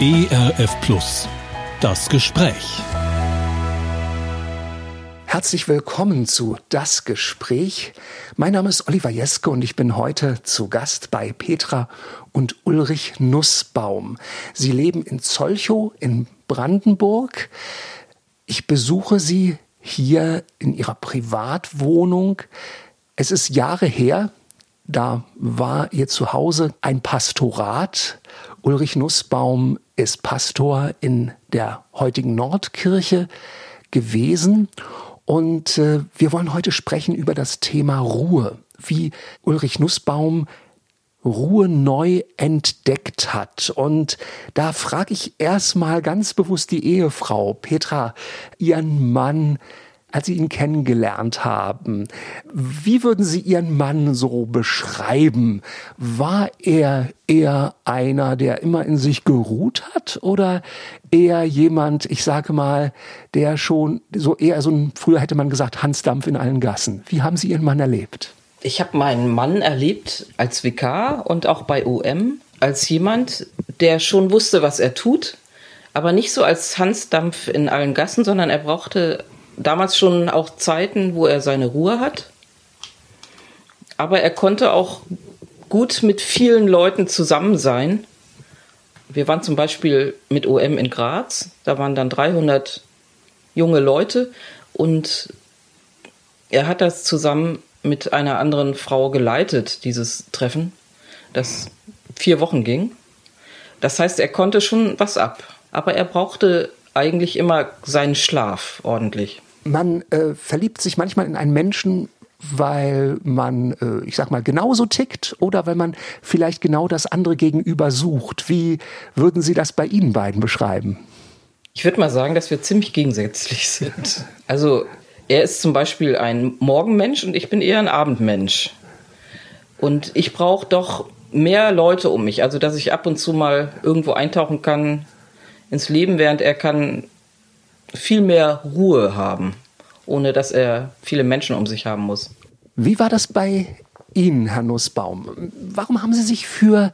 ERF Plus. Das Gespräch. Herzlich willkommen zu Das Gespräch. Mein Name ist Oliver Jeske und ich bin heute zu Gast bei Petra und Ulrich Nussbaum. Sie leben in Zolchow in Brandenburg. Ich besuche sie hier in ihrer Privatwohnung. Es ist Jahre her, da war ihr Zuhause ein Pastorat. Ulrich Nussbaum ist Pastor in der heutigen Nordkirche gewesen. Und äh, wir wollen heute sprechen über das Thema Ruhe, wie Ulrich Nussbaum Ruhe neu entdeckt hat. Und da frage ich erstmal ganz bewusst die Ehefrau, Petra, ihren Mann, als Sie ihn kennengelernt haben. Wie würden Sie Ihren Mann so beschreiben? War er eher einer, der immer in sich geruht hat oder eher jemand, ich sage mal, der schon so eher so ein, früher hätte man gesagt, Hansdampf in allen Gassen. Wie haben Sie Ihren Mann erlebt? Ich habe meinen Mann erlebt als Vikar und auch bei UM als jemand, der schon wusste, was er tut, aber nicht so als Hansdampf in allen Gassen, sondern er brauchte damals schon auch Zeiten, wo er seine Ruhe hat. Aber er konnte auch gut mit vielen Leuten zusammen sein. Wir waren zum Beispiel mit OM in Graz. Da waren dann 300 junge Leute und er hat das zusammen mit einer anderen Frau geleitet, dieses Treffen, das vier Wochen ging. Das heißt, er konnte schon was ab. Aber er brauchte eigentlich immer seinen Schlaf ordentlich. Man äh, verliebt sich manchmal in einen Menschen, weil man, äh, ich sag mal, genauso tickt oder weil man vielleicht genau das andere gegenüber sucht. Wie würden Sie das bei Ihnen beiden beschreiben? Ich würde mal sagen, dass wir ziemlich gegensätzlich sind. Also er ist zum Beispiel ein Morgenmensch und ich bin eher ein Abendmensch. Und ich brauche doch mehr Leute um mich, also dass ich ab und zu mal irgendwo eintauchen kann ins Leben, während er kann viel mehr Ruhe haben, ohne dass er viele Menschen um sich haben muss. Wie war das bei Ihnen, Herr Nussbaum? Warum haben Sie sich für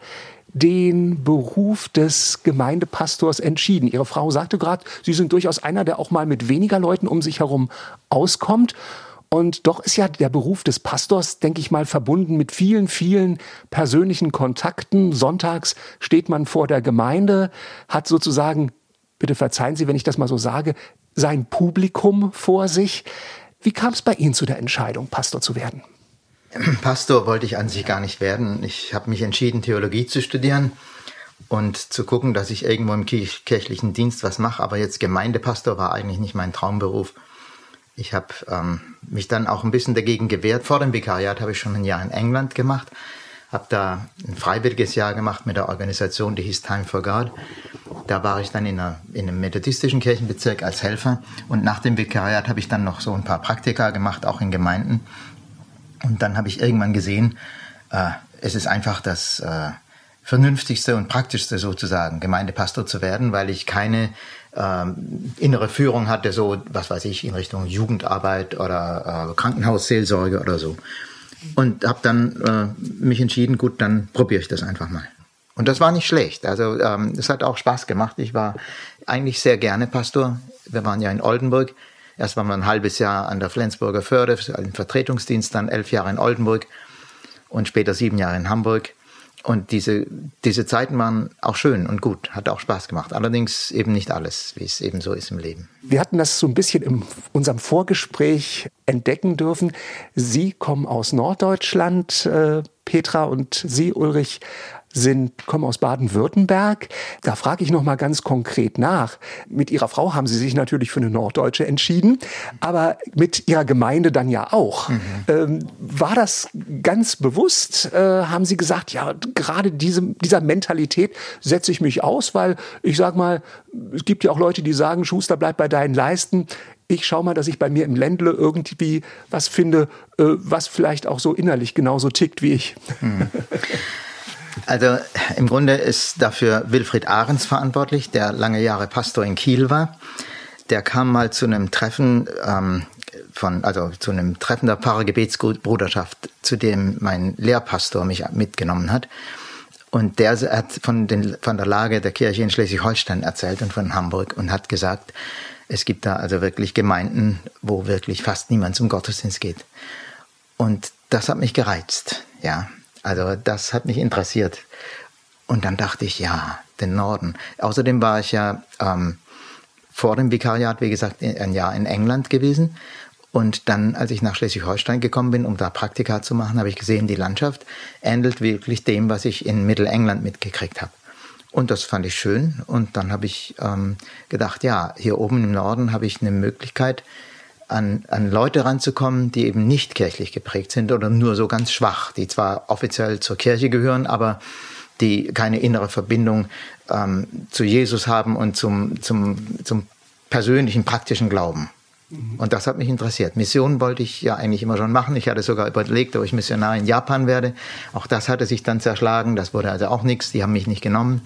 den Beruf des Gemeindepastors entschieden? Ihre Frau sagte gerade, Sie sind durchaus einer, der auch mal mit weniger Leuten um sich herum auskommt. Und doch ist ja der Beruf des Pastors, denke ich mal, verbunden mit vielen, vielen persönlichen Kontakten. Sonntags steht man vor der Gemeinde, hat sozusagen bitte verzeihen Sie, wenn ich das mal so sage, sein Publikum vor sich. Wie kam es bei Ihnen zu der Entscheidung, Pastor zu werden? Pastor wollte ich an sich gar nicht werden. Ich habe mich entschieden, Theologie zu studieren und zu gucken, dass ich irgendwo im kirchlichen Dienst was mache. Aber jetzt Gemeindepastor war eigentlich nicht mein Traumberuf. Ich habe ähm, mich dann auch ein bisschen dagegen gewehrt. Vor dem Vikariat habe ich schon ein Jahr in England gemacht habe da ein freiwilliges Jahr gemacht mit der Organisation, die hieß Time for God. Da war ich dann in, einer, in einem methodistischen Kirchenbezirk als Helfer und nach dem Vikariat habe ich dann noch so ein paar Praktika gemacht, auch in Gemeinden. Und dann habe ich irgendwann gesehen, äh, es ist einfach das äh, vernünftigste und praktischste sozusagen, Gemeindepastor zu werden, weil ich keine ähm, innere Führung hatte, so was weiß ich, in Richtung Jugendarbeit oder äh, Krankenhausseelsorge oder so und habe dann äh, mich entschieden, gut, dann probiere ich das einfach mal. Und das war nicht schlecht. Also ähm, es hat auch Spaß gemacht. Ich war eigentlich sehr gerne Pastor. Wir waren ja in Oldenburg. Erst waren wir ein halbes Jahr an der Flensburger Förde, im Vertretungsdienst, dann elf Jahre in Oldenburg und später sieben Jahre in Hamburg. Und diese, diese Zeiten waren auch schön und gut, hat auch Spaß gemacht. Allerdings eben nicht alles, wie es eben so ist im Leben. Wir hatten das so ein bisschen in unserem Vorgespräch entdecken dürfen. Sie kommen aus Norddeutschland, äh, Petra, und Sie, Ulrich, sind, kommen aus Baden-Württemberg. Da frage ich noch mal ganz konkret nach. Mit Ihrer Frau haben Sie sich natürlich für eine Norddeutsche entschieden, aber mit Ihrer Gemeinde dann ja auch. Mhm. Ähm, war das ganz bewusst? Äh, haben Sie gesagt, ja, gerade diese, dieser Mentalität setze ich mich aus, weil ich sag mal, es gibt ja auch Leute, die sagen, Schuster, bleib bei deinen Leisten ich schaue mal, dass ich bei mir im Ländle irgendwie was finde, äh, was vielleicht auch so innerlich genauso tickt wie ich. Hm. Also im Grunde ist dafür Wilfried Ahrens verantwortlich, der lange Jahre Pastor in Kiel war. Der kam mal zu einem Treffen ähm, von, also zu einem Treffen der Pfarrergebetsbruderschaft, zu dem mein Lehrpastor mich mitgenommen hat. Und der hat von, den, von der Lage der Kirche in Schleswig-Holstein erzählt und von Hamburg und hat gesagt, es gibt da also wirklich Gemeinden, wo wirklich fast niemand zum Gottesdienst geht. Und das hat mich gereizt, ja. Also das hat mich interessiert. Und dann dachte ich, ja, den Norden. Außerdem war ich ja ähm, vor dem Vikariat, wie gesagt, ein Jahr in England gewesen. Und dann, als ich nach Schleswig-Holstein gekommen bin, um da Praktika zu machen, habe ich gesehen, die Landschaft ähnelt wirklich dem, was ich in Mittelengland mitgekriegt habe. Und das fand ich schön. Und dann habe ich ähm, gedacht, ja, hier oben im Norden habe ich eine Möglichkeit, an, an Leute ranzukommen, die eben nicht kirchlich geprägt sind oder nur so ganz schwach, die zwar offiziell zur Kirche gehören, aber die keine innere Verbindung ähm, zu Jesus haben und zum, zum, zum persönlichen, praktischen Glauben. Mhm. Und das hat mich interessiert. Mission wollte ich ja eigentlich immer schon machen. Ich hatte sogar überlegt, ob ich Missionar in Japan werde. Auch das hatte sich dann zerschlagen. Das wurde also auch nichts. Die haben mich nicht genommen.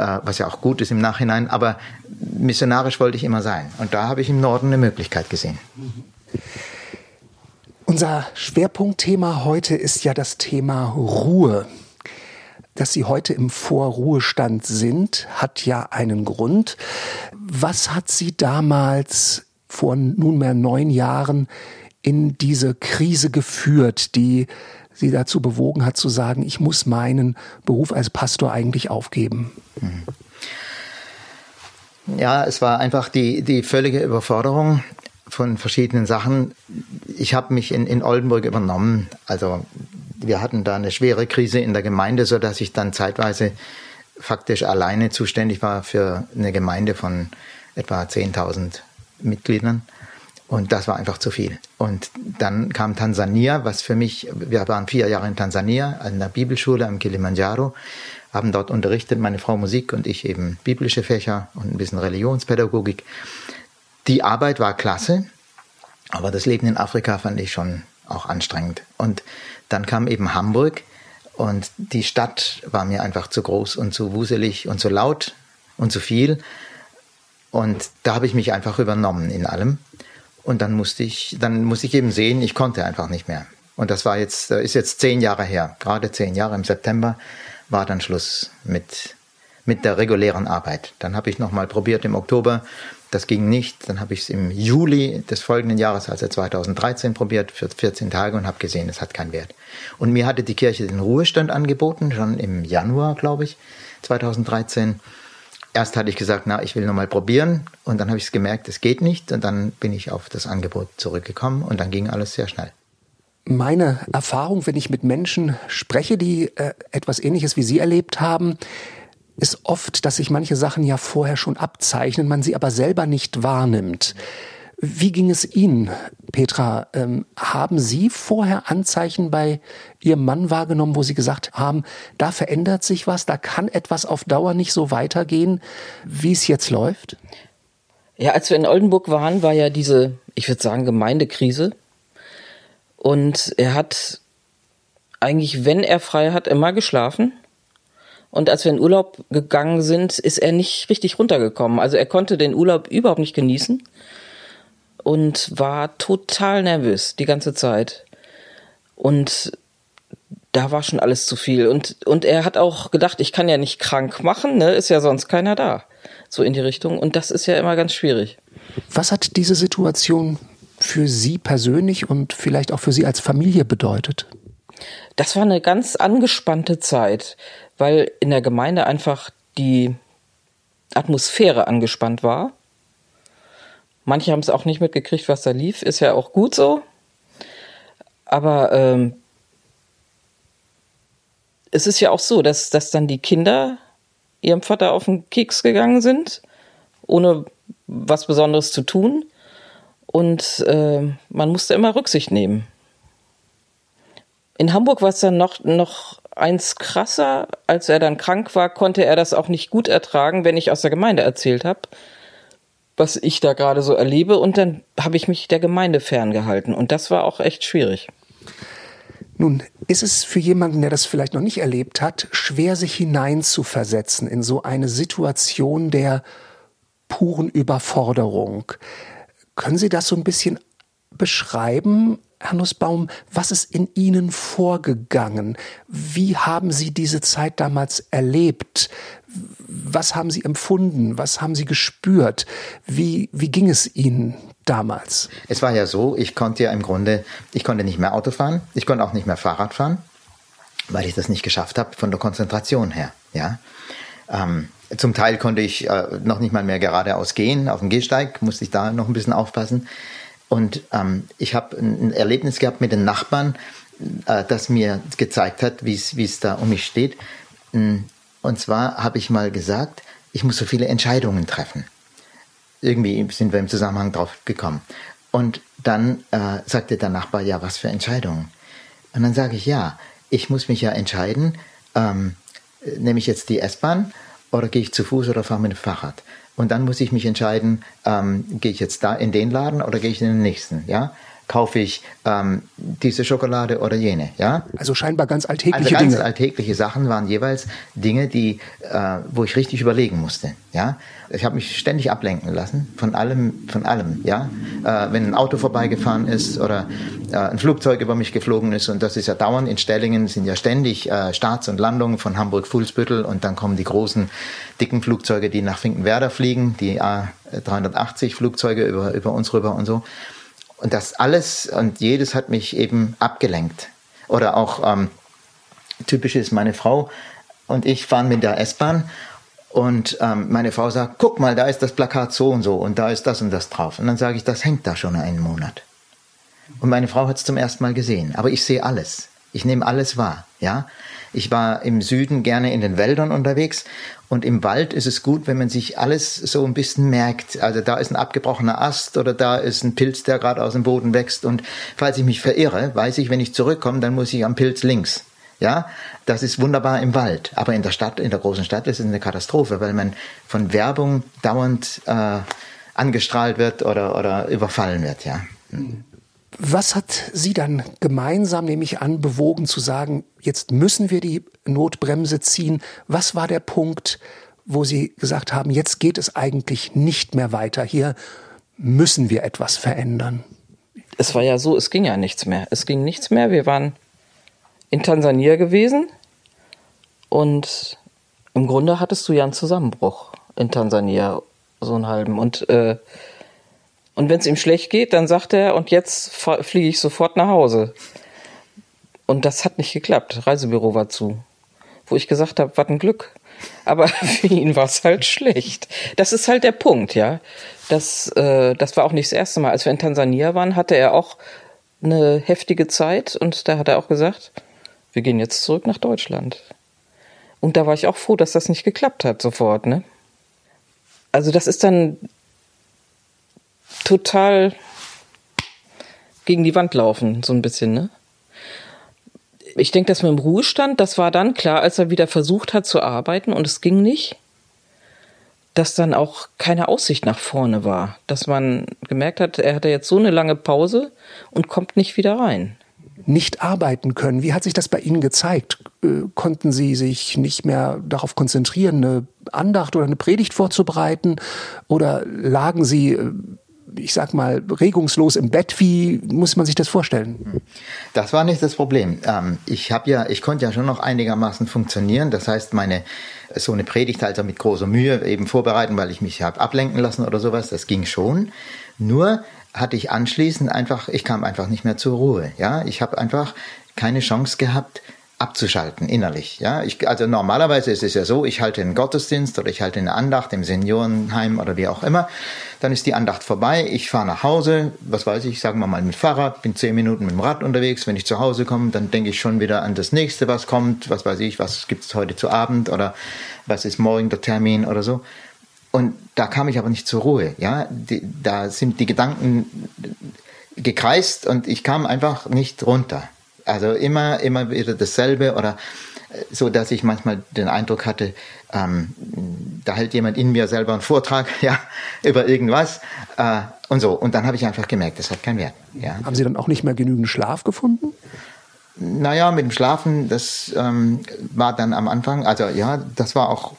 Äh, was ja auch gut ist im Nachhinein. Aber missionarisch wollte ich immer sein. Und da habe ich im Norden eine Möglichkeit gesehen. Unser Schwerpunktthema heute ist ja das Thema Ruhe. Dass Sie heute im Vorruhestand sind, hat ja einen Grund. Was hat Sie damals vor nunmehr neun Jahren in diese Krise geführt, die sie dazu bewogen hat zu sagen, ich muss meinen Beruf als Pastor eigentlich aufgeben? Ja, es war einfach die, die völlige Überforderung von verschiedenen Sachen. Ich habe mich in, in Oldenburg übernommen. Also wir hatten da eine schwere Krise in der Gemeinde, so dass ich dann zeitweise faktisch alleine zuständig war für eine Gemeinde von etwa 10.000 Mitgliedern. Und das war einfach zu viel. Und dann kam Tansania, was für mich, wir waren vier Jahre in Tansania, an der Bibelschule am Kilimanjaro, haben dort unterrichtet, meine Frau Musik und ich eben biblische Fächer und ein bisschen Religionspädagogik. Die Arbeit war klasse, aber das Leben in Afrika fand ich schon auch anstrengend. Und dann kam eben Hamburg und die Stadt war mir einfach zu groß und zu wuselig und zu laut und zu viel. Und da habe ich mich einfach übernommen in allem. Und dann musste ich, dann musste ich eben sehen, ich konnte einfach nicht mehr. Und das war jetzt, ist jetzt zehn Jahre her. Gerade zehn Jahre im September war dann Schluss mit, mit der regulären Arbeit. Dann habe ich nochmal probiert im Oktober. Das ging nicht. Dann habe ich es im Juli des folgenden Jahres, also 2013, probiert für 14 Tage und habe gesehen, es hat keinen Wert. Und mir hatte die Kirche den Ruhestand angeboten, schon im Januar, glaube ich, 2013 erst hatte ich gesagt, na, ich will noch mal probieren und dann habe ich es gemerkt, es geht nicht und dann bin ich auf das Angebot zurückgekommen und dann ging alles sehr schnell. Meine Erfahrung, wenn ich mit Menschen spreche, die äh, etwas Ähnliches wie Sie erlebt haben, ist oft, dass sich manche Sachen ja vorher schon abzeichnen, man sie aber selber nicht wahrnimmt. Wie ging es Ihnen, Petra? Ähm, haben Sie vorher Anzeichen bei Ihrem Mann wahrgenommen, wo Sie gesagt haben, da verändert sich was, da kann etwas auf Dauer nicht so weitergehen, wie es jetzt läuft? Ja, als wir in Oldenburg waren, war ja diese, ich würde sagen, Gemeindekrise. Und er hat eigentlich, wenn er frei hat, immer geschlafen. Und als wir in Urlaub gegangen sind, ist er nicht richtig runtergekommen. Also er konnte den Urlaub überhaupt nicht genießen und war total nervös die ganze Zeit. Und da war schon alles zu viel. Und, und er hat auch gedacht, ich kann ja nicht krank machen, ne? ist ja sonst keiner da. So in die Richtung. Und das ist ja immer ganz schwierig. Was hat diese Situation für Sie persönlich und vielleicht auch für Sie als Familie bedeutet? Das war eine ganz angespannte Zeit, weil in der Gemeinde einfach die Atmosphäre angespannt war. Manche haben es auch nicht mitgekriegt, was da lief. Ist ja auch gut so. Aber ähm, es ist ja auch so, dass, dass dann die Kinder ihrem Vater auf den Keks gegangen sind, ohne was Besonderes zu tun. Und äh, man musste immer Rücksicht nehmen. In Hamburg war es dann noch, noch eins krasser. Als er dann krank war, konnte er das auch nicht gut ertragen, wenn ich aus der Gemeinde erzählt habe was ich da gerade so erlebe. Und dann habe ich mich der Gemeinde ferngehalten. Und das war auch echt schwierig. Nun, ist es für jemanden, der das vielleicht noch nicht erlebt hat, schwer sich hineinzuversetzen in so eine Situation der puren Überforderung. Können Sie das so ein bisschen beschreiben? Herr Nussbaum, was ist in Ihnen vorgegangen? Wie haben Sie diese Zeit damals erlebt? Was haben Sie empfunden? Was haben Sie gespürt? Wie, wie ging es Ihnen damals? Es war ja so, ich konnte ja im Grunde, ich konnte nicht mehr Auto fahren, ich konnte auch nicht mehr Fahrrad fahren, weil ich das nicht geschafft habe von der Konzentration her. Ja. Ähm, zum Teil konnte ich äh, noch nicht mal mehr geradeaus gehen. Auf dem Gehsteig musste ich da noch ein bisschen aufpassen. Und ähm, ich habe ein Erlebnis gehabt mit den Nachbarn, äh, das mir gezeigt hat, wie es da um mich steht. Mm, und zwar habe ich mal gesagt, ich muss so viele Entscheidungen treffen. Irgendwie sind wir im Zusammenhang drauf gekommen. Und dann äh, sagte der Nachbar, ja, was für Entscheidungen? Und dann sage ich, ja, ich muss mich ja entscheiden, ähm, nehme ich jetzt die S-Bahn oder gehe ich zu Fuß oder fahre mit dem Fahrrad? Und dann muss ich mich entscheiden, ähm, gehe ich jetzt da in den Laden oder gehe ich in den nächsten, ja? Kaufe ich ähm, diese Schokolade oder jene, ja? Also scheinbar ganz alltägliche also ganz Dinge. alltägliche Sachen waren jeweils Dinge, die, äh, wo ich richtig überlegen musste, ja? Ich habe mich ständig ablenken lassen von allem, von allem, ja. Äh, wenn ein Auto vorbeigefahren ist oder äh, ein Flugzeug über mich geflogen ist und das ist ja dauernd in Stellingen sind ja ständig äh, Starts und Landungen von Hamburg-Fuhlsbüttel und dann kommen die großen dicken Flugzeuge, die nach Finkenwerder fliegen, die A380 Flugzeuge über über uns rüber und so. Und das alles und jedes hat mich eben abgelenkt. Oder auch ähm, typisch ist meine Frau und ich fahren mit der S-Bahn und ähm, meine Frau sagt, guck mal, da ist das Plakat so und so und da ist das und das drauf. Und dann sage ich, das hängt da schon einen Monat. Und meine Frau hat es zum ersten Mal gesehen. Aber ich sehe alles. Ich nehme alles wahr. Ja, ich war im Süden gerne in den Wäldern unterwegs und im Wald ist es gut, wenn man sich alles so ein bisschen merkt. Also da ist ein abgebrochener Ast oder da ist ein Pilz, der gerade aus dem Boden wächst. Und falls ich mich verirre, weiß ich, wenn ich zurückkomme, dann muss ich am Pilz links. Ja, das ist wunderbar im Wald, aber in der Stadt, in der großen Stadt ist es eine Katastrophe, weil man von Werbung dauernd äh, angestrahlt wird oder, oder überfallen wird, ja. Was hat Sie dann gemeinsam, nehme ich an, bewogen zu sagen, jetzt müssen wir die Notbremse ziehen? Was war der Punkt, wo Sie gesagt haben, jetzt geht es eigentlich nicht mehr weiter, hier müssen wir etwas verändern? Es war ja so, es ging ja nichts mehr. Es ging nichts mehr. Wir waren in Tansania gewesen und im Grunde hattest du ja einen Zusammenbruch in Tansania, so einen halben. Und, äh, und wenn es ihm schlecht geht, dann sagt er, und jetzt fliege ich sofort nach Hause. Und das hat nicht geklappt. Reisebüro war zu. Wo ich gesagt habe, was ein Glück. Aber für ihn war es halt schlecht. Das ist halt der Punkt, ja. Das, äh, das war auch nicht das erste Mal. Als wir in Tansania waren, hatte er auch eine heftige Zeit und da hat er auch gesagt, wir gehen jetzt zurück nach Deutschland. Und da war ich auch froh, dass das nicht geklappt hat sofort, ne? Also das ist dann total gegen die Wand laufen, so ein bisschen, ne? Ich denke, dass mit dem Ruhestand, das war dann klar, als er wieder versucht hat zu arbeiten und es ging nicht, dass dann auch keine Aussicht nach vorne war. Dass man gemerkt hat, er hatte jetzt so eine lange Pause und kommt nicht wieder rein nicht arbeiten können. Wie hat sich das bei Ihnen gezeigt? Äh, konnten Sie sich nicht mehr darauf konzentrieren, eine Andacht oder eine Predigt vorzubereiten? Oder lagen Sie, äh, ich sag mal, regungslos im Bett? Wie muss man sich das vorstellen? Das war nicht das Problem. Ähm, ich habe ja, ich konnte ja schon noch einigermaßen funktionieren. Das heißt, meine so eine Predigt also mit großer Mühe eben vorbereiten, weil ich mich habe ablenken lassen oder sowas. Das ging schon. Nur hatte ich anschließend einfach, ich kam einfach nicht mehr zur Ruhe. Ja, ich habe einfach keine Chance gehabt, abzuschalten innerlich. Ja, ich, also normalerweise ist es ja so, ich halte einen Gottesdienst oder ich halte eine Andacht im Seniorenheim oder wie auch immer. Dann ist die Andacht vorbei. Ich fahre nach Hause, was weiß ich, sagen wir mal mit Fahrrad, bin zehn Minuten mit dem Rad unterwegs. Wenn ich zu Hause komme, dann denke ich schon wieder an das nächste, was kommt. Was weiß ich, was gibt's heute zu Abend oder was ist morgen der Termin oder so. Und da kam ich aber nicht zur Ruhe. Ja, die, da sind die Gedanken gekreist und ich kam einfach nicht runter. Also immer, immer wieder dasselbe oder so, dass ich manchmal den Eindruck hatte, ähm, da hält jemand in mir selber einen Vortrag, ja, über irgendwas äh, und so. Und dann habe ich einfach gemerkt, das hat keinen Wert. Ja. Haben Sie dann auch nicht mehr genügend Schlaf gefunden? Naja, mit dem Schlafen, das ähm, war dann am Anfang, also ja, das war auch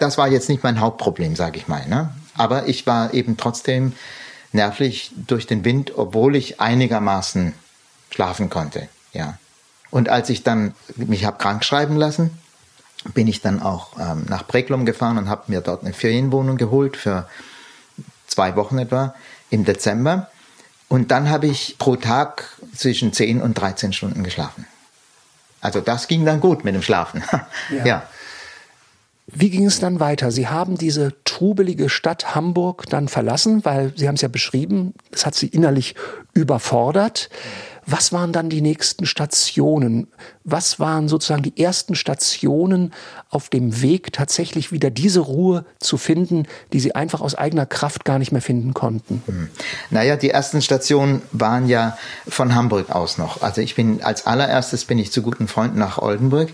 das war jetzt nicht mein Hauptproblem, sage ich mal. Ne? Aber ich war eben trotzdem nervlich durch den Wind, obwohl ich einigermaßen schlafen konnte. Ja. Und als ich dann mich habe krank schreiben lassen, bin ich dann auch ähm, nach Breklum gefahren und habe mir dort eine Ferienwohnung geholt für zwei Wochen etwa im Dezember. Und dann habe ich pro Tag zwischen 10 und 13 Stunden geschlafen. Also das ging dann gut mit dem Schlafen. ja. ja. Wie ging es dann weiter? Sie haben diese trubelige Stadt Hamburg dann verlassen, weil Sie haben es ja beschrieben, es hat Sie innerlich überfordert. Was waren dann die nächsten Stationen? Was waren sozusagen die ersten Stationen auf dem Weg, tatsächlich wieder diese Ruhe zu finden, die Sie einfach aus eigener Kraft gar nicht mehr finden konnten? Hm. Naja, die ersten Stationen waren ja von Hamburg aus noch. Also ich bin als allererstes bin ich zu guten Freunden nach Oldenburg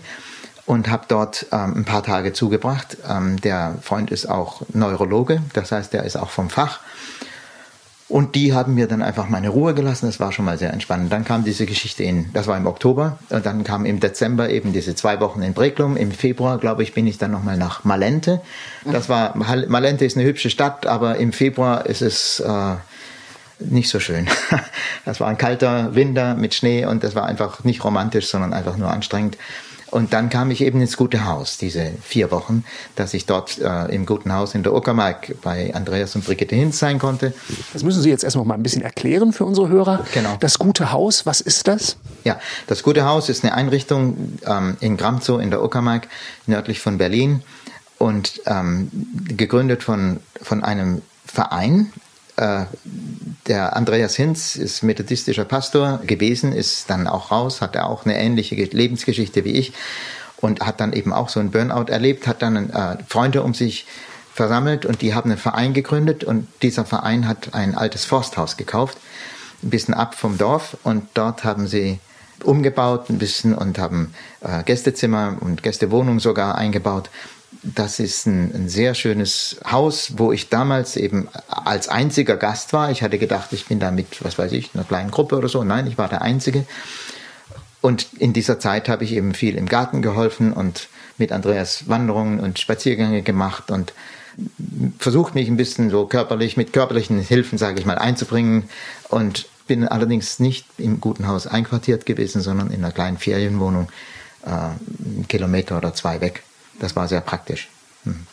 und habe dort ähm, ein paar Tage zugebracht. Ähm, der Freund ist auch Neurologe, das heißt, der ist auch vom Fach. Und die haben mir dann einfach meine Ruhe gelassen. Das war schon mal sehr entspannend. Dann kam diese Geschichte in, das war im Oktober. Und dann kam im Dezember eben diese zwei Wochen in Breklum. Im Februar, glaube ich, bin ich dann nochmal nach Malente. Das war, Malente ist eine hübsche Stadt, aber im Februar ist es, äh, nicht so schön. Das war ein kalter Winter mit Schnee und das war einfach nicht romantisch, sondern einfach nur anstrengend. Und dann kam ich eben ins Gute Haus, diese vier Wochen, dass ich dort äh, im Guten Haus in der Uckermark bei Andreas und Brigitte Hinz sein konnte. Das müssen Sie jetzt erstmal mal ein bisschen erklären für unsere Hörer. Genau. Das Gute Haus, was ist das? Ja, das Gute Haus ist eine Einrichtung ähm, in Gramzow in der Uckermark, nördlich von Berlin und ähm, gegründet von, von einem Verein, äh, der Andreas Hinz ist methodistischer Pastor gewesen, ist dann auch raus, hat er auch eine ähnliche Lebensgeschichte wie ich und hat dann eben auch so einen Burnout erlebt, hat dann äh, Freunde um sich versammelt und die haben einen Verein gegründet und dieser Verein hat ein altes Forsthaus gekauft, ein bisschen ab vom Dorf und dort haben sie umgebaut ein bisschen und haben äh, Gästezimmer und Gästewohnung sogar eingebaut das ist ein, ein, sehr schönes Haus, wo ich damals eben als einziger Gast war. Ich hatte gedacht, ich bin da mit, was weiß ich, einer kleinen Gruppe oder so. Nein, ich war der Einzige. Und in dieser Zeit habe ich eben viel im Garten geholfen und mit Andreas Wanderungen und Spaziergänge gemacht und versucht mich ein bisschen so körperlich, mit körperlichen Hilfen, sage ich mal, einzubringen. Und bin allerdings nicht im guten Haus einquartiert gewesen, sondern in einer kleinen Ferienwohnung, äh, einen Kilometer oder zwei weg. Das war sehr praktisch. Hm.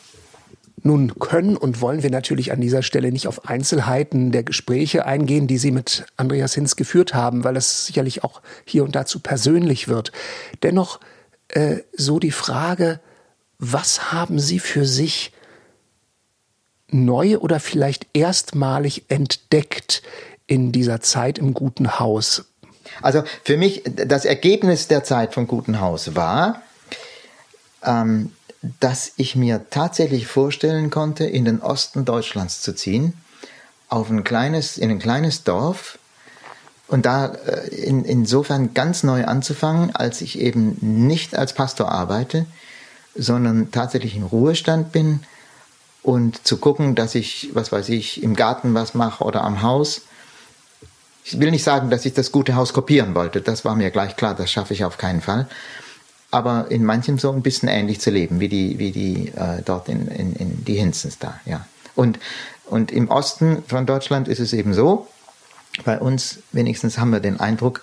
Nun können und wollen wir natürlich an dieser Stelle nicht auf Einzelheiten der Gespräche eingehen, die Sie mit Andreas Hinz geführt haben, weil es sicherlich auch hier und da zu persönlich wird. Dennoch äh, so die Frage, was haben Sie für sich neu oder vielleicht erstmalig entdeckt in dieser Zeit im Guten Haus? Also für mich, das Ergebnis der Zeit vom Guten Haus war, ähm, dass ich mir tatsächlich vorstellen konnte, in den Osten Deutschlands zu ziehen, auf ein kleines, in ein kleines Dorf und da äh, in, insofern ganz neu anzufangen, als ich eben nicht als Pastor arbeite, sondern tatsächlich im Ruhestand bin und zu gucken, dass ich, was weiß ich, im Garten was mache oder am Haus. Ich will nicht sagen, dass ich das gute Haus kopieren wollte, das war mir gleich klar, das schaffe ich auf keinen Fall aber in manchem so ein bisschen ähnlich zu leben, wie die, wie die äh, dort in, in, in die Hinzens da, ja. Und, und im Osten von Deutschland ist es eben so, bei uns wenigstens haben wir den Eindruck,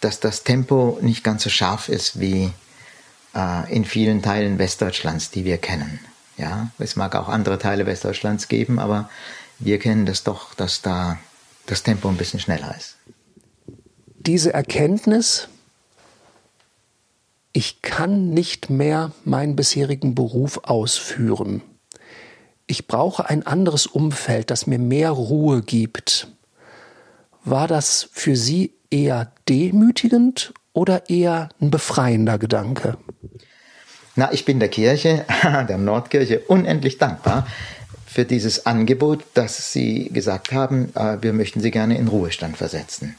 dass das Tempo nicht ganz so scharf ist wie äh, in vielen Teilen Westdeutschlands, die wir kennen. Ja, es mag auch andere Teile Westdeutschlands geben, aber wir kennen das doch, dass da das Tempo ein bisschen schneller ist. Diese Erkenntnis, ich kann nicht mehr meinen bisherigen Beruf ausführen. Ich brauche ein anderes Umfeld, das mir mehr Ruhe gibt. War das für Sie eher demütigend oder eher ein befreiender Gedanke? Na, ich bin der Kirche, der Nordkirche, unendlich dankbar für dieses Angebot, dass Sie gesagt haben, äh, wir möchten Sie gerne in Ruhestand versetzen.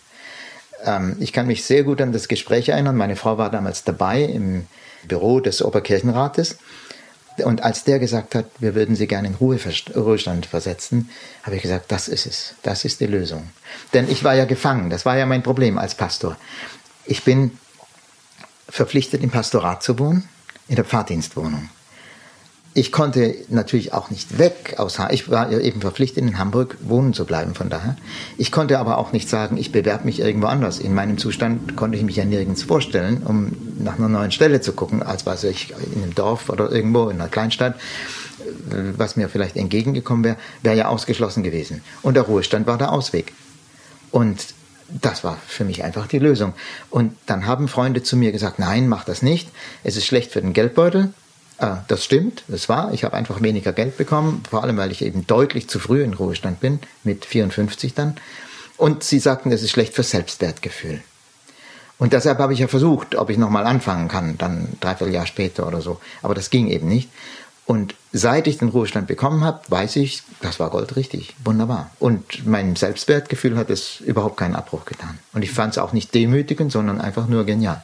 Ähm, ich kann mich sehr gut an das Gespräch erinnern. Meine Frau war damals dabei im Büro des Oberkirchenrates. Und als der gesagt hat, wir würden Sie gerne in Ruhestand versetzen, habe ich gesagt, das ist es. Das ist die Lösung. Denn ich war ja gefangen. Das war ja mein Problem als Pastor. Ich bin verpflichtet, im Pastorat zu wohnen, in der Pfarrdienstwohnung. Ich konnte natürlich auch nicht weg aus Hamburg. Ich war eben verpflichtet, in Hamburg wohnen zu bleiben, von daher. Ich konnte aber auch nicht sagen, ich bewerbe mich irgendwo anders. In meinem Zustand konnte ich mich ja nirgends vorstellen, um nach einer neuen Stelle zu gucken, als was ich in einem Dorf oder irgendwo in einer Kleinstadt, was mir vielleicht entgegengekommen wäre, wäre ja ausgeschlossen gewesen. Und der Ruhestand war der Ausweg. Und das war für mich einfach die Lösung. Und dann haben Freunde zu mir gesagt, nein, mach das nicht. Es ist schlecht für den Geldbeutel Ah, das stimmt, das war. Ich habe einfach weniger Geld bekommen, vor allem weil ich eben deutlich zu früh in Ruhestand bin, mit 54 dann. Und sie sagten, es ist schlecht für Selbstwertgefühl. Und deshalb habe ich ja versucht, ob ich nochmal anfangen kann, dann dreiviertel Jahr später oder so. Aber das ging eben nicht. Und seit ich den Ruhestand bekommen habe, weiß ich, das war goldrichtig. Wunderbar. Und meinem Selbstwertgefühl hat es überhaupt keinen Abbruch getan. Und ich fand es auch nicht demütigend, sondern einfach nur genial.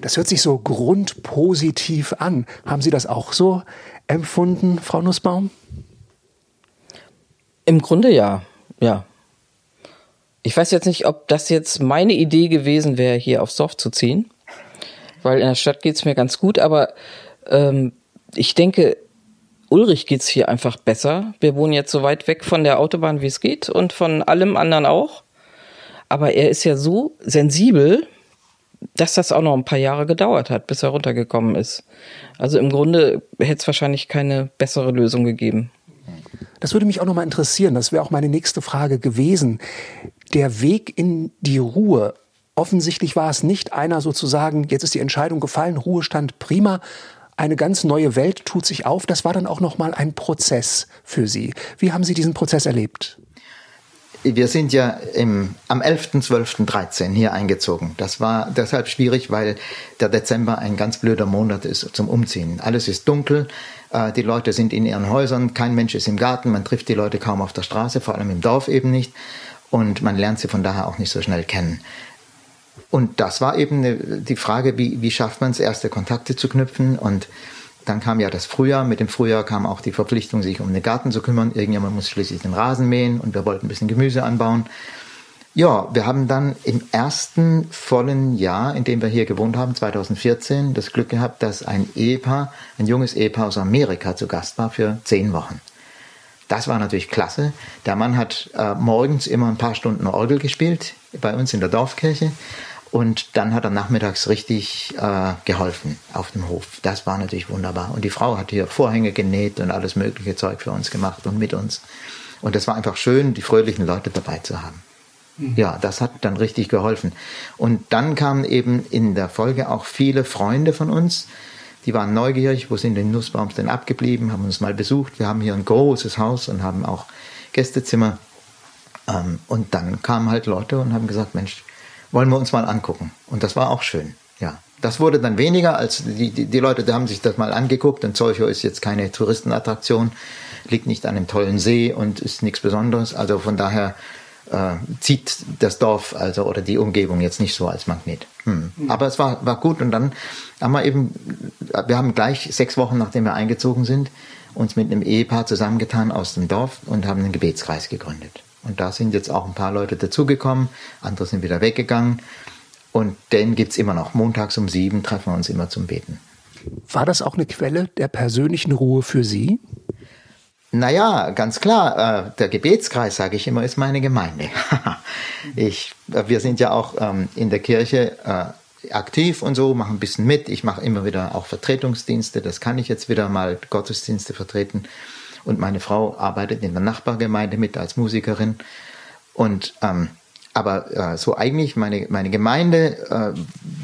Das hört sich so grundpositiv an. Haben Sie das auch so empfunden, Frau Nussbaum? Im Grunde ja, ja. Ich weiß jetzt nicht, ob das jetzt meine Idee gewesen wäre, hier aufs Dorf zu ziehen, weil in der Stadt geht es mir ganz gut, aber ähm, ich denke, Ulrich geht es hier einfach besser. Wir wohnen jetzt so weit weg von der Autobahn, wie es geht und von allem anderen auch. Aber er ist ja so sensibel, dass das auch noch ein paar Jahre gedauert hat, bis er runtergekommen ist. Also im Grunde hätte es wahrscheinlich keine bessere Lösung gegeben. Das würde mich auch noch mal interessieren. Das wäre auch meine nächste Frage gewesen. Der Weg in die Ruhe. Offensichtlich war es nicht einer sozusagen, jetzt ist die Entscheidung gefallen, Ruhestand prima, eine ganz neue Welt tut sich auf. Das war dann auch noch mal ein Prozess für Sie. Wie haben Sie diesen Prozess erlebt? Wir sind ja im, am 11.12.13 hier eingezogen. Das war deshalb schwierig, weil der Dezember ein ganz blöder Monat ist zum Umziehen. Alles ist dunkel, äh, die Leute sind in ihren Häusern, kein Mensch ist im Garten, man trifft die Leute kaum auf der Straße, vor allem im Dorf eben nicht. Und man lernt sie von daher auch nicht so schnell kennen. Und das war eben die Frage, wie, wie schafft man es, erste Kontakte zu knüpfen und dann kam ja das Frühjahr. Mit dem Frühjahr kam auch die Verpflichtung, sich um den Garten zu kümmern. Irgendjemand muss schließlich den Rasen mähen und wir wollten ein bisschen Gemüse anbauen. Ja, wir haben dann im ersten vollen Jahr, in dem wir hier gewohnt haben, 2014, das Glück gehabt, dass ein Ehepaar, ein junges Ehepaar aus Amerika zu Gast war für zehn Wochen. Das war natürlich klasse. Der Mann hat äh, morgens immer ein paar Stunden Orgel gespielt bei uns in der Dorfkirche und dann hat er nachmittags richtig äh, geholfen auf dem Hof. Das war natürlich wunderbar. Und die Frau hat hier Vorhänge genäht und alles mögliche Zeug für uns gemacht und mit uns. Und das war einfach schön, die fröhlichen Leute dabei zu haben. Mhm. Ja, das hat dann richtig geholfen. Und dann kamen eben in der Folge auch viele Freunde von uns, die waren neugierig, wo sind die Nussbaums denn abgeblieben, haben uns mal besucht. Wir haben hier ein großes Haus und haben auch Gästezimmer. Ähm, und dann kamen halt Leute und haben gesagt, Mensch, wollen wir uns mal angucken. Und das war auch schön, ja. Das wurde dann weniger, als die, die, die Leute die haben sich das mal angeguckt. Und Zolcho ist jetzt keine Touristenattraktion, liegt nicht an einem tollen See und ist nichts Besonderes. Also von daher äh, zieht das Dorf also oder die Umgebung jetzt nicht so als Magnet. Hm. Mhm. Aber es war, war gut und dann haben wir eben, wir haben gleich sechs Wochen nachdem wir eingezogen sind, uns mit einem Ehepaar zusammengetan aus dem Dorf und haben einen Gebetskreis gegründet. Und da sind jetzt auch ein paar Leute dazugekommen, andere sind wieder weggegangen. Und den gibt es immer noch. Montags um sieben treffen wir uns immer zum Beten. War das auch eine Quelle der persönlichen Ruhe für Sie? Naja, ganz klar. Äh, der Gebetskreis, sage ich immer, ist meine Gemeinde. ich, äh, wir sind ja auch ähm, in der Kirche äh, aktiv und so, machen ein bisschen mit. Ich mache immer wieder auch Vertretungsdienste. Das kann ich jetzt wieder mal Gottesdienste vertreten. Und meine Frau arbeitet in der Nachbargemeinde mit als Musikerin. Und ähm, aber äh, so eigentlich meine, meine Gemeinde, äh,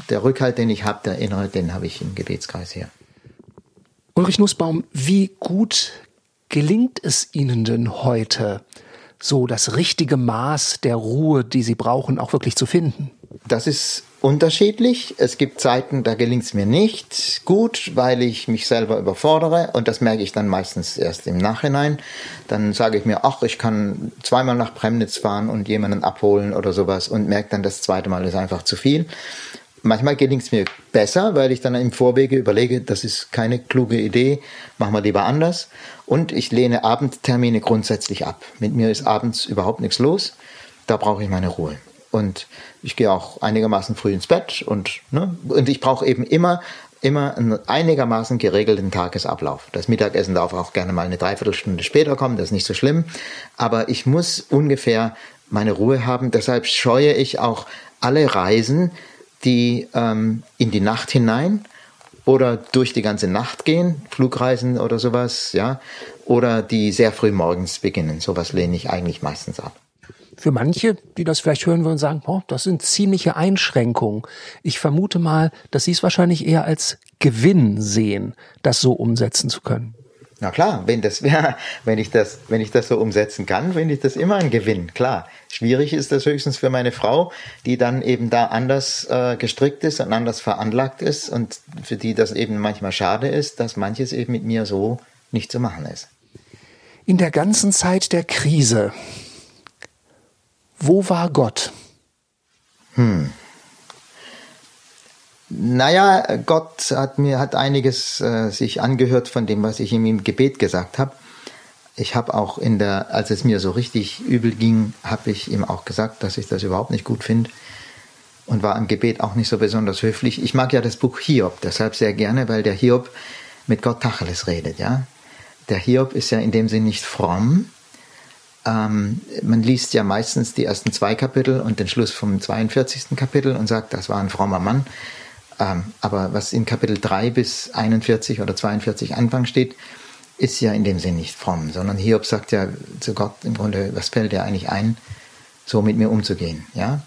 der Rückhalt, den ich habe, der innere, den habe ich im Gebetskreis her. Ulrich Nussbaum, wie gut gelingt es Ihnen denn heute, so das richtige Maß der Ruhe, die Sie brauchen, auch wirklich zu finden? Das ist unterschiedlich. Es gibt Zeiten, da gelingt es mir nicht gut, weil ich mich selber überfordere und das merke ich dann meistens erst im Nachhinein. Dann sage ich mir, ach, ich kann zweimal nach Premnitz fahren und jemanden abholen oder sowas und merke dann, das zweite Mal ist einfach zu viel. Manchmal gelingt es mir besser, weil ich dann im Vorwege überlege, das ist keine kluge Idee, machen wir lieber anders. Und ich lehne Abendtermine grundsätzlich ab. Mit mir ist abends überhaupt nichts los. Da brauche ich meine Ruhe. Und ich gehe auch einigermaßen früh ins Bett und, ne, und ich brauche eben immer immer einen einigermaßen geregelten Tagesablauf. Das Mittagessen darf auch gerne mal eine Dreiviertelstunde später kommen, das ist nicht so schlimm. Aber ich muss ungefähr meine Ruhe haben. Deshalb scheue ich auch alle Reisen, die ähm, in die Nacht hinein oder durch die ganze Nacht gehen, Flugreisen oder sowas, ja, oder die sehr früh morgens beginnen. Sowas lehne ich eigentlich meistens ab. Für manche, die das vielleicht hören würden, sagen, oh, das sind ziemliche Einschränkungen. Ich vermute mal, dass Sie es wahrscheinlich eher als Gewinn sehen, das so umsetzen zu können. Na klar, wenn das wäre, wenn ich das, wenn ich das so umsetzen kann, finde ich das immer ein Gewinn. Klar. Schwierig ist das höchstens für meine Frau, die dann eben da anders äh, gestrickt ist und anders veranlagt ist und für die das eben manchmal schade ist, dass manches eben mit mir so nicht zu machen ist. In der ganzen Zeit der Krise, wo war Gott? Hm. Naja, Gott hat mir hat einiges äh, sich angehört von dem, was ich ihm im Gebet gesagt habe. Ich habe auch in der, als es mir so richtig übel ging, habe ich ihm auch gesagt, dass ich das überhaupt nicht gut finde und war im Gebet auch nicht so besonders höflich. Ich mag ja das Buch Hiob deshalb sehr gerne, weil der Hiob mit Gott Tacheles redet, ja. Der Hiob ist ja in dem Sinn nicht fromm, ähm, man liest ja meistens die ersten zwei Kapitel und den Schluss vom 42. Kapitel und sagt, das war ein frommer Mann. Ähm, aber was in Kapitel 3 bis 41 oder 42 Anfang steht, ist ja in dem Sinn nicht fromm, sondern Hiob sagt ja zu Gott im Grunde, was fällt dir eigentlich ein, so mit mir umzugehen, ja?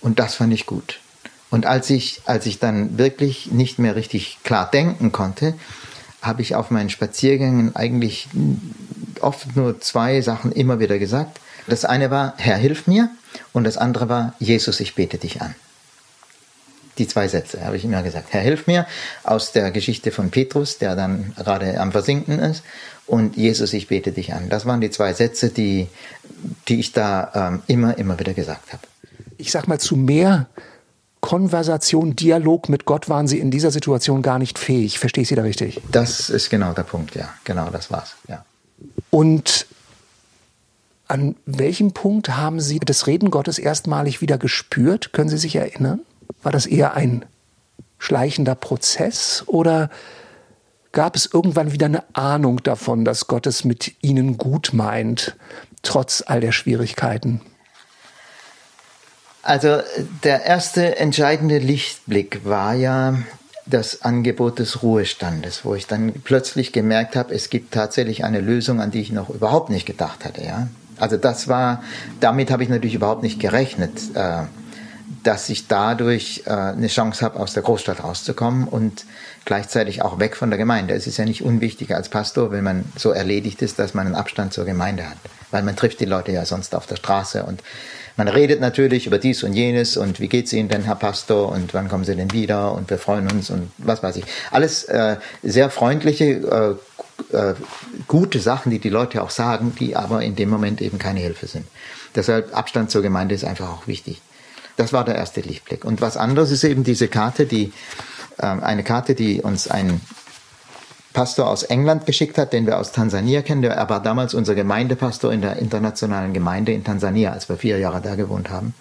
Und das fand ich gut. Und als ich, als ich dann wirklich nicht mehr richtig klar denken konnte, habe ich auf meinen Spaziergängen eigentlich oft nur zwei Sachen immer wieder gesagt. Das eine war, Herr, hilf mir. Und das andere war, Jesus, ich bete dich an. Die zwei Sätze habe ich immer gesagt. Herr, hilf mir aus der Geschichte von Petrus, der dann gerade am Versinken ist. Und Jesus, ich bete dich an. Das waren die zwei Sätze, die, die ich da ähm, immer, immer wieder gesagt habe. Ich sag mal, zu mehr Konversation, Dialog mit Gott waren Sie in dieser Situation gar nicht fähig. Verstehe ich Sie da richtig? Das ist genau der Punkt, ja. Genau, das war's, ja. Und an welchem Punkt haben Sie das Reden Gottes erstmalig wieder gespürt? Können Sie sich erinnern? War das eher ein schleichender Prozess oder gab es irgendwann wieder eine Ahnung davon, dass Gott es mit Ihnen gut meint, trotz all der Schwierigkeiten? Also der erste entscheidende Lichtblick war ja, das Angebot des Ruhestandes, wo ich dann plötzlich gemerkt habe, es gibt tatsächlich eine Lösung, an die ich noch überhaupt nicht gedacht hatte. Ja? Also das war, damit habe ich natürlich überhaupt nicht gerechnet, äh, dass ich dadurch äh, eine Chance habe, aus der Großstadt rauszukommen und gleichzeitig auch weg von der Gemeinde. Es ist ja nicht unwichtig als Pastor, wenn man so erledigt ist, dass man einen Abstand zur Gemeinde hat, weil man trifft die Leute ja sonst auf der Straße und man redet natürlich über dies und jenes und wie geht's Ihnen denn, Herr Pastor, und wann kommen Sie denn wieder und wir freuen uns und was weiß ich. Alles äh, sehr freundliche, äh, äh, gute Sachen, die die Leute auch sagen, die aber in dem Moment eben keine Hilfe sind. Deshalb Abstand zur Gemeinde ist einfach auch wichtig. Das war der erste Lichtblick. Und was anderes ist eben diese Karte, die äh, eine Karte, die uns ein Pastor aus England geschickt hat, den wir aus Tansania kennen. Er war damals unser Gemeindepastor in der internationalen Gemeinde in Tansania, als wir vier Jahre da gewohnt haben.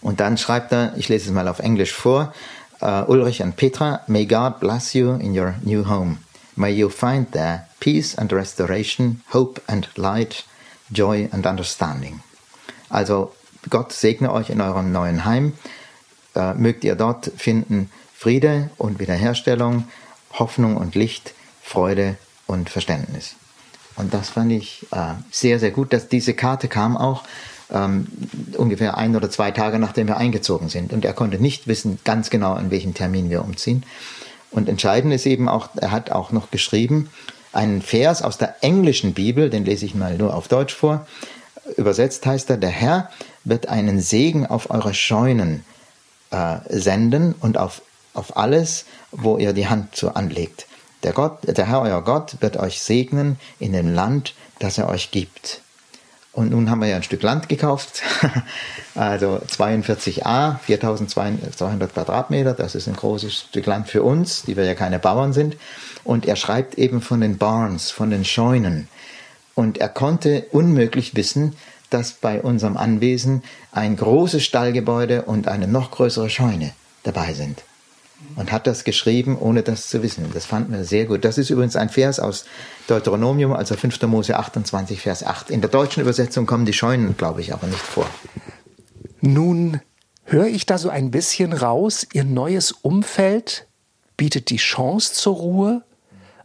Und dann schreibt er, ich lese es mal auf Englisch vor, uh, Ulrich and Petra, may God bless you in your new home. May you find there peace and restoration, hope and light, joy and understanding. Also Gott segne euch in eurem neuen Heim. Uh, mögt ihr dort finden Friede und Wiederherstellung, Hoffnung und Licht, Freude und Verständnis. Und das fand ich äh, sehr, sehr gut, dass diese Karte kam auch ähm, ungefähr ein oder zwei Tage nachdem wir eingezogen sind. Und er konnte nicht wissen ganz genau, an welchem Termin wir umziehen. Und entscheidend ist eben auch, er hat auch noch geschrieben, einen Vers aus der englischen Bibel, den lese ich mal nur auf Deutsch vor. Übersetzt heißt er, der Herr wird einen Segen auf eure Scheunen äh, senden und auf auf alles, wo ihr die Hand zu anlegt. Der, Gott, der Herr, euer Gott, wird euch segnen in dem Land, das er euch gibt. Und nun haben wir ja ein Stück Land gekauft, also 42a, 4200 Quadratmeter, das ist ein großes Stück Land für uns, die wir ja keine Bauern sind. Und er schreibt eben von den Barns, von den Scheunen. Und er konnte unmöglich wissen, dass bei unserem Anwesen ein großes Stallgebäude und eine noch größere Scheune dabei sind. Und hat das geschrieben, ohne das zu wissen. Das fanden wir sehr gut. Das ist übrigens ein Vers aus Deuteronomium, also 5. Mose 28, Vers 8. In der deutschen Übersetzung kommen die Scheunen, glaube ich, aber nicht vor. Nun höre ich da so ein bisschen raus, Ihr neues Umfeld bietet die Chance zur Ruhe,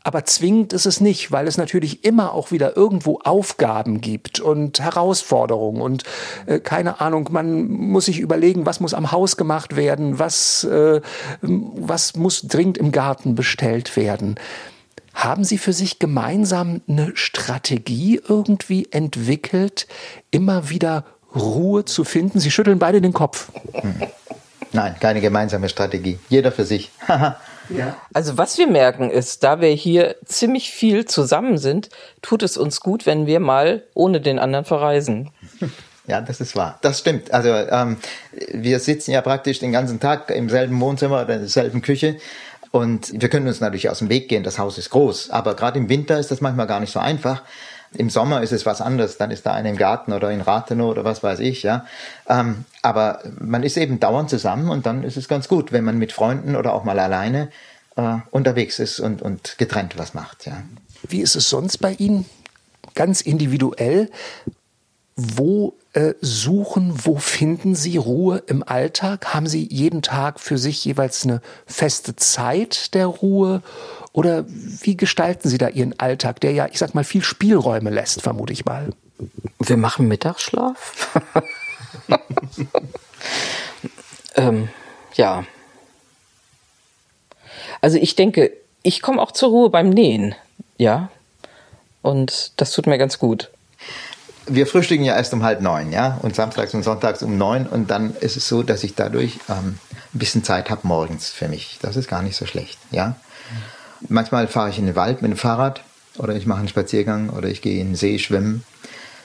aber zwingend ist es nicht, weil es natürlich immer auch wieder irgendwo Aufgaben gibt und Herausforderungen und äh, keine Ahnung, man muss sich überlegen, was muss am Haus gemacht werden, was, äh, was muss dringend im Garten bestellt werden. Haben Sie für sich gemeinsam eine Strategie irgendwie entwickelt, immer wieder Ruhe zu finden? Sie schütteln beide den Kopf. Hm. Nein, keine gemeinsame Strategie. Jeder für sich. Ja. Also was wir merken ist, da wir hier ziemlich viel zusammen sind, tut es uns gut, wenn wir mal ohne den anderen verreisen. Ja, das ist wahr. Das stimmt. Also ähm, wir sitzen ja praktisch den ganzen Tag im selben Wohnzimmer oder in derselben Küche. Und wir können uns natürlich aus dem Weg gehen. Das Haus ist groß. Aber gerade im Winter ist das manchmal gar nicht so einfach. Im Sommer ist es was anderes, dann ist da einer im Garten oder in Rathenow oder was weiß ich, ja. Ähm, aber man ist eben dauernd zusammen und dann ist es ganz gut, wenn man mit Freunden oder auch mal alleine äh, unterwegs ist und, und getrennt was macht, ja. Wie ist es sonst bei Ihnen? Ganz individuell. Wo äh, suchen, wo finden Sie Ruhe im Alltag? Haben Sie jeden Tag für sich jeweils eine feste Zeit der Ruhe? Oder wie gestalten Sie da Ihren Alltag, der ja, ich sag mal, viel Spielräume lässt, vermute ich mal? Wir machen Mittagsschlaf. ähm, ja. Also ich denke, ich komme auch zur Ruhe beim Nähen, ja. Und das tut mir ganz gut. Wir frühstücken ja erst um halb neun, ja, und samstags und sonntags um neun. Und dann ist es so, dass ich dadurch ähm, ein bisschen Zeit habe morgens für mich. Das ist gar nicht so schlecht, ja. Manchmal fahre ich in den Wald mit dem Fahrrad oder ich mache einen Spaziergang oder ich gehe in den See schwimmen.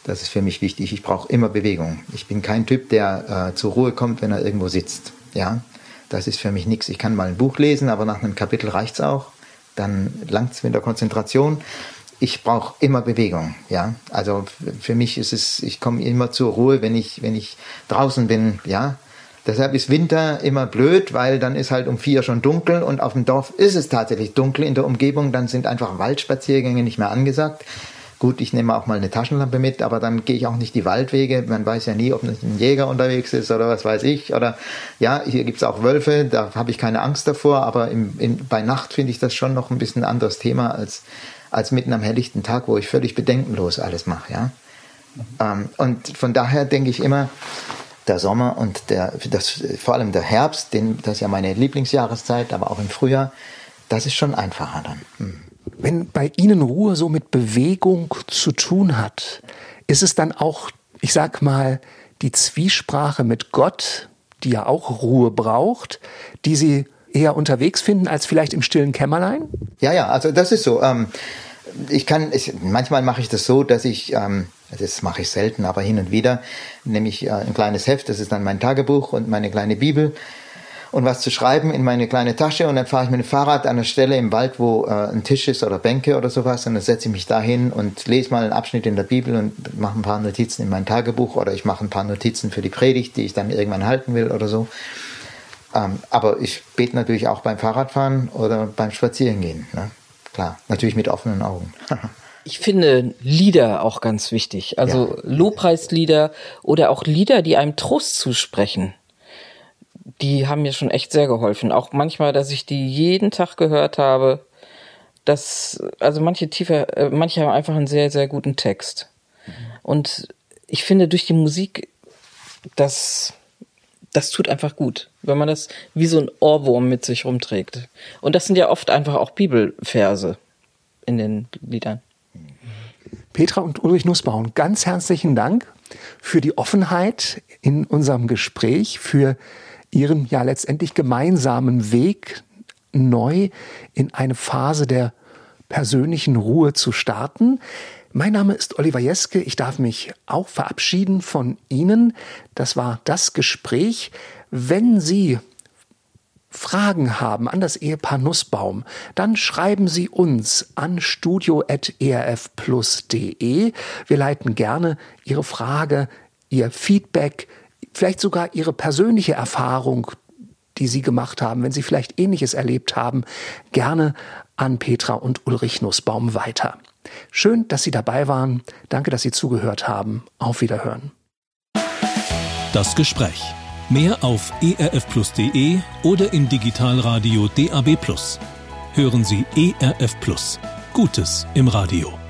Das ist für mich wichtig. Ich brauche immer Bewegung. Ich bin kein Typ, der äh, zur Ruhe kommt, wenn er irgendwo sitzt. Ja, das ist für mich nichts. Ich kann mal ein Buch lesen, aber nach einem Kapitel reicht's auch. Dann langt's mit der Konzentration. Ich brauche immer Bewegung. Ja, also für mich ist es, ich komme immer zur Ruhe, wenn ich, wenn ich draußen bin. Ja, Deshalb ist Winter immer blöd, weil dann ist halt um vier schon dunkel und auf dem Dorf ist es tatsächlich dunkel in der Umgebung. Dann sind einfach Waldspaziergänge nicht mehr angesagt. Gut, ich nehme auch mal eine Taschenlampe mit, aber dann gehe ich auch nicht die Waldwege. Man weiß ja nie, ob ein Jäger unterwegs ist oder was weiß ich. Oder ja, hier gibt es auch Wölfe, da habe ich keine Angst davor, aber im, in, bei Nacht finde ich das schon noch ein bisschen anderes Thema als, als mitten am helllichten Tag, wo ich völlig bedenkenlos alles mache. Ja? Ähm, und von daher denke ich immer, der Sommer und der, das, vor allem der Herbst, den, das ist ja meine Lieblingsjahreszeit, aber auch im Frühjahr, das ist schon einfacher dann. Hm. Wenn bei Ihnen Ruhe so mit Bewegung zu tun hat, ist es dann auch, ich sag mal, die Zwiesprache mit Gott, die ja auch Ruhe braucht, die Sie eher unterwegs finden als vielleicht im stillen Kämmerlein? Ja, ja, also das ist so. Ähm, ich kann, ich, manchmal mache ich das so, dass ich, ähm, das mache ich selten, aber hin und wieder, nehme ich äh, ein kleines Heft, das ist dann mein Tagebuch und meine kleine Bibel und was zu schreiben in meine kleine Tasche und dann fahre ich mit dem Fahrrad an einer Stelle im Wald, wo äh, ein Tisch ist oder Bänke oder sowas und dann setze ich mich da hin und lese mal einen Abschnitt in der Bibel und mache ein paar Notizen in mein Tagebuch oder ich mache ein paar Notizen für die Predigt, die ich dann irgendwann halten will oder so. Ähm, aber ich bete natürlich auch beim Fahrradfahren oder beim Spazierengehen. Ne? Klar, natürlich mit offenen Augen. Ich finde Lieder auch ganz wichtig. Also ja. Lobpreislieder oder auch Lieder, die einem Trost zusprechen. Die haben mir schon echt sehr geholfen. Auch manchmal, dass ich die jeden Tag gehört habe. Das, also manche tiefer, äh, manche haben einfach einen sehr, sehr guten Text. Und ich finde durch die Musik, das, das tut einfach gut, wenn man das wie so ein Ohrwurm mit sich rumträgt. Und das sind ja oft einfach auch Bibelverse in den Liedern. Petra und Ulrich Nussbaum, ganz herzlichen Dank für die Offenheit in unserem Gespräch, für Ihren ja letztendlich gemeinsamen Weg neu in eine Phase der persönlichen Ruhe zu starten. Mein Name ist Oliver Jeske. Ich darf mich auch verabschieden von Ihnen. Das war das Gespräch. Wenn Sie Fragen haben an das Ehepaar Nussbaum, dann schreiben Sie uns an studio.erfplus.de. Wir leiten gerne Ihre Frage, Ihr Feedback, vielleicht sogar Ihre persönliche Erfahrung die Sie gemacht haben, wenn Sie vielleicht Ähnliches erlebt haben, gerne an Petra und Ulrich Nussbaum weiter. Schön, dass Sie dabei waren. Danke, dass Sie zugehört haben. Auf Wiederhören. Das Gespräch. Mehr auf erfplus.de oder im Digitalradio DAB+. Hören Sie ERF Plus. Gutes im Radio.